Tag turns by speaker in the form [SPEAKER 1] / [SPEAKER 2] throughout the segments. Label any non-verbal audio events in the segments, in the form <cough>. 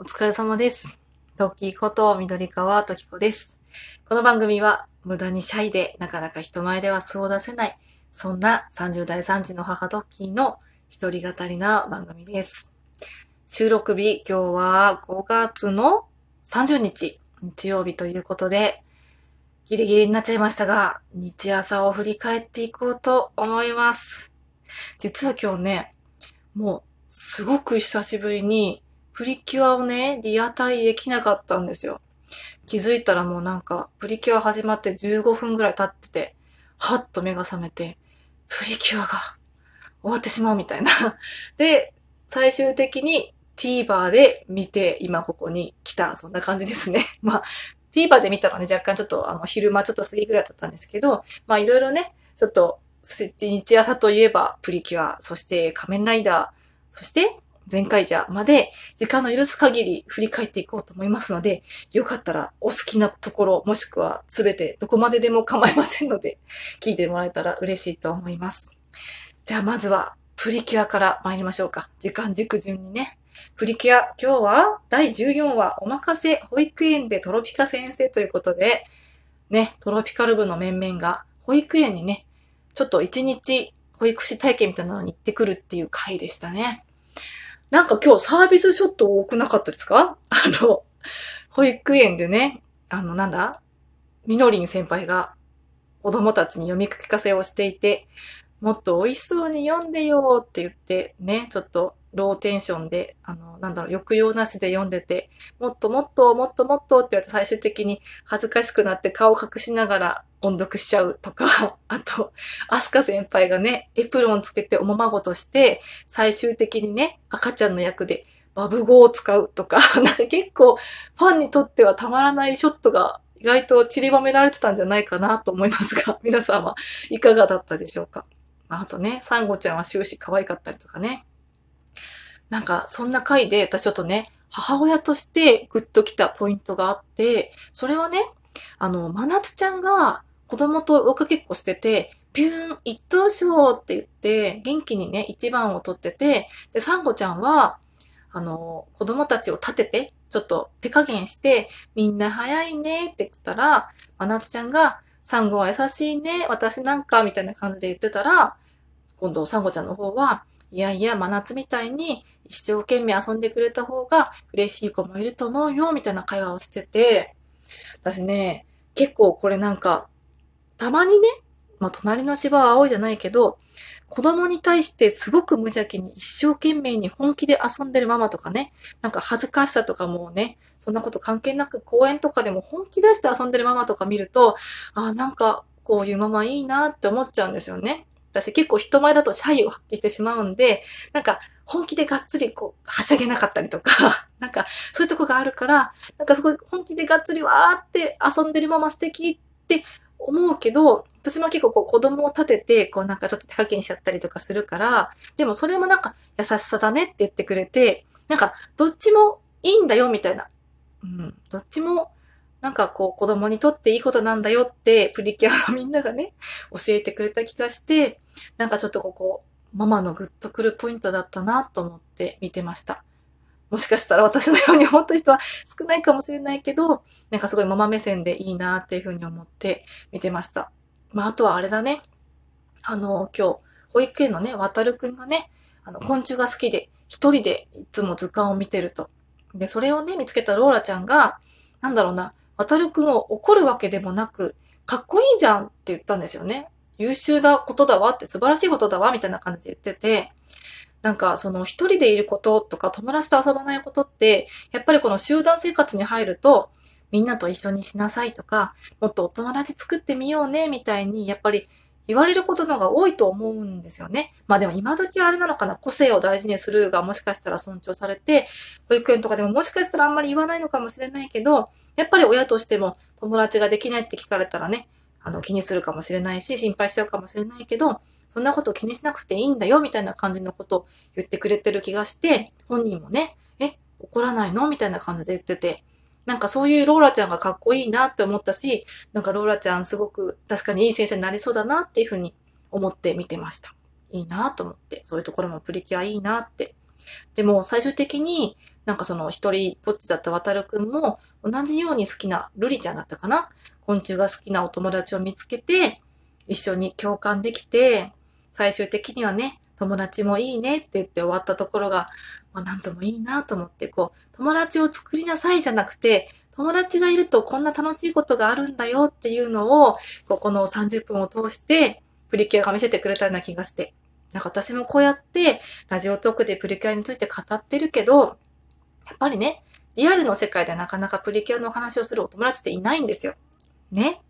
[SPEAKER 1] お疲れ様です。トキこと緑川トキコです。この番組は無駄にシャイでなかなか人前では素を出せない、そんな30代3児の母トッキーの一人語りな番組です。収録日、今日は5月の30日、日曜日ということで、ギリギリになっちゃいましたが、日朝を振り返っていこうと思います。実は今日ね、もうすごく久しぶりにプリキュアをね、リアタイできなかったんですよ。気づいたらもうなんか、プリキュア始まって15分ぐらい経ってて、はっと目が覚めて、プリキュアが終わってしまうみたいな。<laughs> で、最終的に TVer で見て、今ここに来た、そんな感じですね。<laughs> まあ、TVer で見たらね、若干ちょっとあの、昼間ちょっと過ぎぐらいだったんですけど、まあいろいろね、ちょっと、日朝といえばプリキュア、そして仮面ライダー、そして前回じゃまで時間の許す限り振り返っていこうと思いますので、よかったらお好きなところ、もしくはすべてどこまででも構いませんので、聞いてもらえたら嬉しいと思います。じゃあまずはプリキュアから参りましょうか。時間軸順にね。プリキュア、今日は第14話、おまかせ保育園でトロピカ先生ということで、ね、トロピカル部の面々が保育園にね、ちょっと一日保育士体験みたいなのに行ってくるっていう回でしたね。なんか今日サービスショット多くなかったですか？<laughs> あの、保育園でね、あの、なんだ？みのりん先輩が子供たちに読み聞かせをしていて、もっと美味しそうに読んでよって言ってね、ちょっとローテンションで、あの、なんだろう、抑揚なしで読んでて、もっともっともっともっとって言われて最終的に恥ずかしくなって顔隠しながら音読しちゃうとか、<laughs> あと、アスカ先輩がね、エプロンつけておままごとして、最終的にね、赤ちゃんの役でバブ語を使うとか、<laughs> なんか結構ファンにとってはたまらないショットが意外と散りばめられてたんじゃないかなと思いますが、皆さんはいかがだったでしょうか。あとね、サンゴちゃんは終始可愛かったりとかね。なんか、そんな回で私ちょっとね、母親としてグッときたポイントがあって、それはね、あの、まなつちゃんが子供と追っかけっこしてて、ピューン一等賞って言って、元気にね、一番を取ってて、で、サンゴちゃんは、あの、子供たちを立てて、ちょっと手加減して、みんな早いねって言ったら、まなつちゃんが、サンゴは優しいね、私なんか、みたいな感じで言ってたら、今度、サンゴちゃんの方は、いやいや、真夏みたいに一生懸命遊んでくれた方が嬉しい子もいると思うよ、みたいな会話をしてて、私ね、結構これなんか、たまにね、まあ、隣の芝は青いじゃないけど、子供に対してすごく無邪気に一生懸命に本気で遊んでるママとかね、なんか恥ずかしさとかもね、そんなこと関係なく公園とかでも本気出して遊んでるママとか見ると、あ、なんかこういうママいいなって思っちゃうんですよね。私結構人前だとシャイを発揮してしまうんで、なんか本気でがっつりこう、はしゃげなかったりとか、<laughs> なんかそういうとこがあるから、なんかすごい本気でがっつりわーって遊んでるママ素敵って思うけど、私も結構こう子供を立てて、こうなんかちょっと手加減しちゃったりとかするから、でもそれもなんか優しさだねって言ってくれて、なんかどっちもいいんだよみたいな。うん。どっちもなんかこう子供にとっていいことなんだよってプリキュアのみんながね、教えてくれた気がして、なんかちょっとここ、ママのグッとくるポイントだったなと思って見てました。もしかしたら私のように思った人は少ないかもしれないけど、なんかすごいママ目線でいいなっていうふうに思って見てました。まあ、あとはあれだね。あの、今日、保育園のね、渡るくんがね、あの、昆虫が好きで、一人でいつも図鑑を見てると。で、それをね、見つけたローラちゃんが、なんだろうな、わたるくんを怒るわけでもなく、かっこいいじゃんって言ったんですよね。優秀なことだわって、素晴らしいことだわ、みたいな感じで言ってて、なんか、その一人でいることとか友達と遊ばないことって、やっぱりこの集団生活に入ると、みんなと一緒にしなさいとか、もっとお友達作ってみようね、みたいに、やっぱり言われることの方が多いと思うんですよね。まあでも今時あれなのかな、個性を大事にするがもしかしたら尊重されて、保育園とかでももしかしたらあんまり言わないのかもしれないけど、やっぱり親としても友達ができないって聞かれたらね、あの気にするかもしれないし、心配しちゃうかもしれないけど、そんなこと気にしなくていいんだよ、みたいな感じのことを言ってくれてる気がして、本人もね、え、怒らないの？みたいな感じで言ってて、なんかそういうローラちゃんがかっこいいなって思ったし、なんかローラちゃんすごく確かにいい先生になりそうだなっていうふうに思って見てました。いいなと思って、そういうところもプリキュアいいなって。でも最終的になんかその一人ぼっちだった渡るくんも同じように好きなルリちゃんだったかな？昆虫が好きなお友達を見つけて、一緒に共感できて、最終的にはね、友達もいいねって言って終わったところが、まあ、なんともいいなと思って、こう、友達を作りなさいじゃなくて、友達がいるとこんな楽しいことがあるんだよっていうのを、ここの30分を通して、プリキュアが見せてくれたような気がして。なんか私もこうやって、ラジオトークでプリキュアについて語ってるけど、やっぱりね、リアルの世界でなかなかプリキュアの話をするお友達っていないんですよ。ね。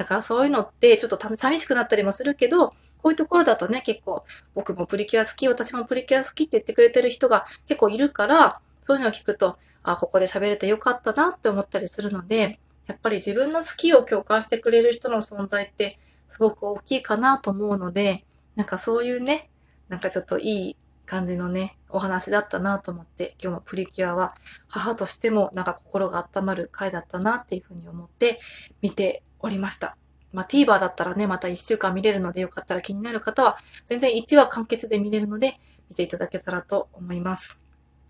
[SPEAKER 1] だからそういうのってちょっと寂しくなったりもするけど、こういうところだとね、結構僕もプリキュア好き、私もプリキュア好きって言ってくれてる人が結構いるから、そういうのを聞くと、あ、ここで喋れてよかったなって思ったりするので、やっぱり自分の好きを共感してくれる人の存在ってすごく大きいかなと思うので、なんかそういうね、なんかちょっといい感じのね、お話だったなと思って、今日もプリキュアは母としてもなんか心が温まる回だったなっていうふうに思って見ておりました。まあ、TVer だったらね、また1週間見れるのでよかったら気になる方は、全然1話完結で見れるので、見ていただけたらと思います。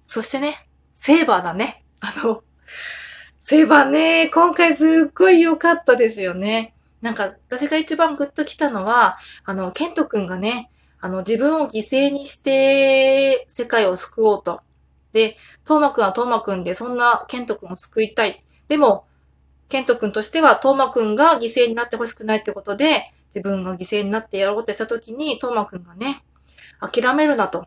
[SPEAKER 1] そしてね、セーバーだね。あの、セーバーね、今回すっごい良かったですよね。なんか、私が一番グッときたのは、あの、ケント君がね、あの、自分を犠牲にして世界を救おうと。で、トーマくんはトーマくんで、そんなケントくんを救いたい。でも、ケントくんとしては、トーマくんが犠牲になってほしくないってことで、自分が犠牲になってやろうってしたときに、トーマくんがね、諦めるなと。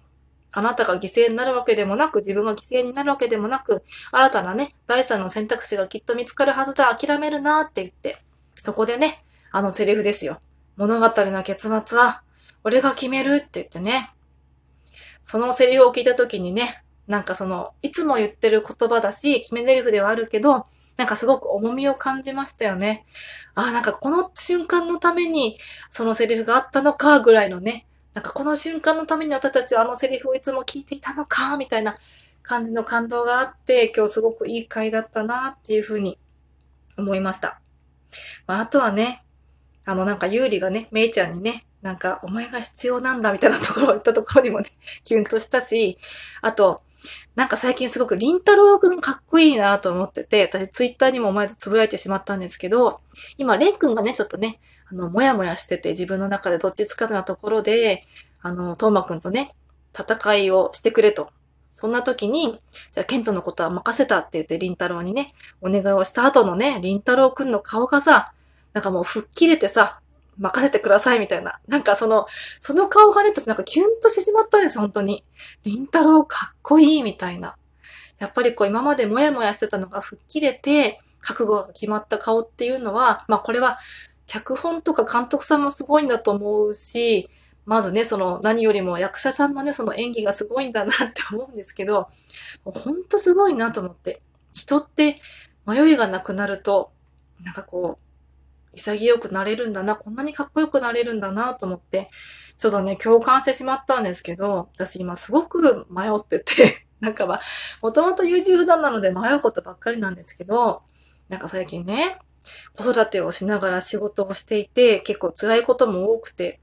[SPEAKER 1] あなたが犠牲になるわけでもなく、自分が犠牲になるわけでもなく、新たなね、第三の選択肢がきっと見つかるはずだ、諦めるなって言って、そこでね、あのセリフですよ。物語の結末は、俺が決めるって言ってね。そのセリフを聞いたときにね、なんかその、いつも言ってる言葉だし、決め台詞ではあるけど、なんかすごく重みを感じましたよね。ああ、なんかこの瞬間のために、そのセリフがあったのか、ぐらいのね。なんかこの瞬間のために私たちはあのセリフをいつも聞いていたのか、みたいな感じの感動があって、今日すごくいい回だったな、っていうふうに思いました。まあ、あとはね、あのなんかユーリがね、メイちゃんにね、なんか、お前が必要なんだみたいなところを言ったところにもね、キュンとしたし、あと、なんか最近すごくリンタロウくんかっこいいなと思ってて、私ツイッターにも前とつぶやいてしまったんですけど、今、レンくんがね、ちょっとね、あの、もやもやしてて自分の中でどっちつかずなところで、あの、トーマくんとね、戦いをしてくれと。そんな時に、じゃあ、ケントのことは任せたって言って、リンタロウにね、お願いをした後のね、リンタロウくんの顔がさ、なんかもう吹っ切れてさ、任せてくださいみたいな。なんかその、その顔がね、なんかキュンとしてしまったんです、本当に。りんたろうかっこいいみたいな。やっぱりこう今までもやもやしてたのが吹っ切れて、覚悟が決まった顔っていうのは、まあこれは脚本とか監督さんもすごいんだと思うし、まずね、その何よりも役者さんのね、その演技がすごいんだなって思うんですけど、ほんとすごいなと思って。人って迷いがなくなると、なんかこう、潔くなれるんだな、こんなにかっこよくなれるんだなと思って、ちょっとね、共感してしまったんですけど、私今すごく迷ってて、<laughs> なんかまあ、もともと優柔不断なので迷うことばっかりなんですけど、なんか最近ね、子育てをしながら仕事をしていて、結構辛いことも多くて、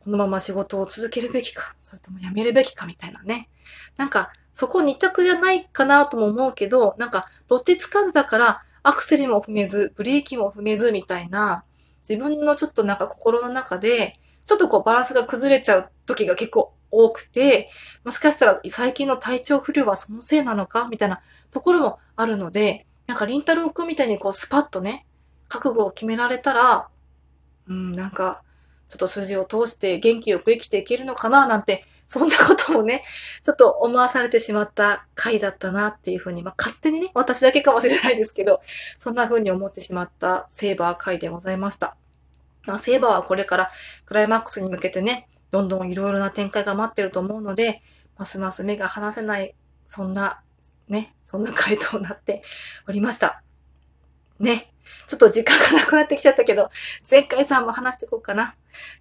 [SPEAKER 1] このまま仕事を続けるべきか、それとも辞めるべきかみたいなね。なんか、そこ二択じゃないかなとも思うけど、なんか、どっちつかずだから、アクセルも踏めず、ブレーキも踏めずみたいな、自分のちょっとなんか心の中で、ちょっとこうバランスが崩れちゃう時が結構多くて、もしかしたら最近の体調不良はそのせいなのかみたいなところもあるので、なんかりんたろうくんみたいにこうスパッとね、覚悟を決められたら、うん、なんか、ちょっと筋を通して元気よく生きていけるのかななんてそんなことをね、ちょっと思わされてしまった回だったなっていうふうに、まあ勝手にね、私だけかもしれないですけど、そんな風に思ってしまったセーバー回でございました。まあ、セーバーはこれからクライマックスに向けてね、どんどんいろいろな展開が待ってると思うので、ますます目が離せない、そんな、ね、そんな回答になって <laughs> おりました。ね。ちょっと時間がなくなってきちゃったけど、前回さんも話していこうかな。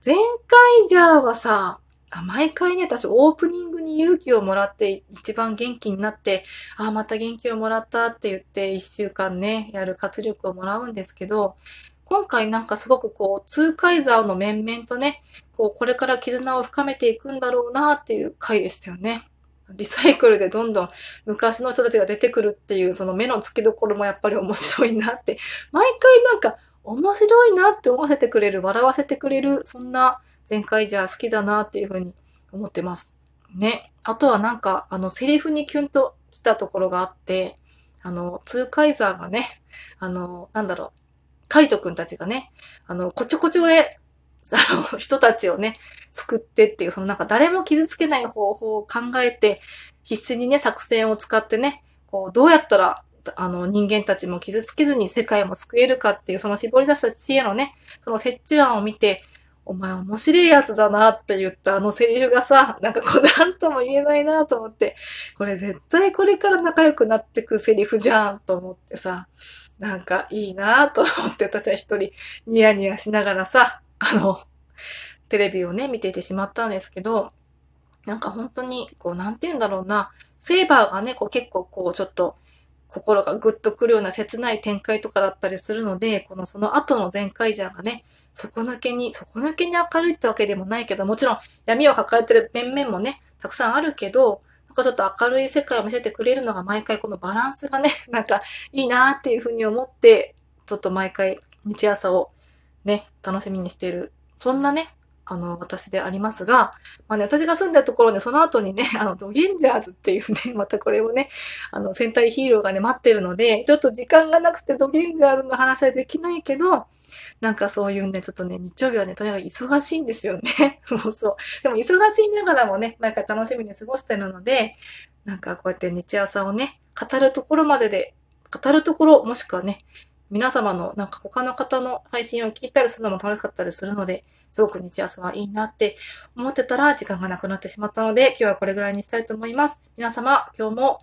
[SPEAKER 1] 前回じゃあはさ、あ毎回ね、私オープニングに勇気をもらって一番元気になって、あ、また元気をもらったって言って一週間ね、やる活力をもらうんですけど、今回なんかすごくこう、通海沢の面々とね、こう、これから絆を深めていくんだろうなっていう回でしたよね。リサイクルでどんどん昔の人たちが出てくるっていうその目の付けどころもやっぱり面白いなって、毎回なんか面白いなって思わせてくれる、笑わせてくれる、そんな前回じゃ好きだなっていうふうに思ってます。ね。あとはなんか、あの、セリフにキュンと来たところがあって、あの、ツーカイザーがね、あの、なんだろう、カイトくんたちがね、あの、こちょこちょで、<laughs> あの、人たちをね、救ってっていう、そのなんか誰も傷つけない方法を考えて、必死にね、作戦を使ってね、こう、どうやったら、あの、人間たちも傷つけずに世界も救えるかっていう、その絞り出した知恵のね、その折衷案を見て、お前面白いやつだなって言ったあのセリフがさ、なんかこうなんとも言えないなと思って、これ絶対これから仲良くなってくセリフじゃんと思ってさ、なんかいいなと思って私は一人ニヤニヤしながらさ、あの、テレビをね、見ていてしまったんですけど、なんか本当に、こう、なんて言うんだろうな、セーバーがね、こう結構こう、ちょっと、心がグッとくるような切ない展開とかだったりするので、このその後の全開ジャーがね、底抜けに、底抜けに明るいってわけでもないけど、もちろん闇を抱えてる面々もね、たくさんあるけど、なんかちょっと明るい世界を見せてくれるのが毎回このバランスがね、<laughs> なんかいいなーっていうふうに思って、ちょっと毎回日朝をね、楽しみにしてる。そんなね、あの、私でありますが、まあね、私が住んだところで、その後にね、<laughs> あの、ドゲンジャーズっていうね、<laughs> またこれをね、あの、戦隊ヒーローがね、待ってるので、ちょっと時間がなくてドゲンジャーズの話はできないけど、なんかそういうね、ちょっとね、日曜日はね、とにかく忙しいんですよね。<laughs> もうそう。でも忙しいながらもね、毎回楽しみに過ごしてるので、なんかこうやって日朝をね、語るところまでで、語るところ、もしくはね、皆様のなんか他の方の配信を聞いたりするのも楽しかったりするので、すごく日朝はいいなって思ってたら時間がなくなってしまったので、今日はこれぐらいにしたいと思います。皆様、今日も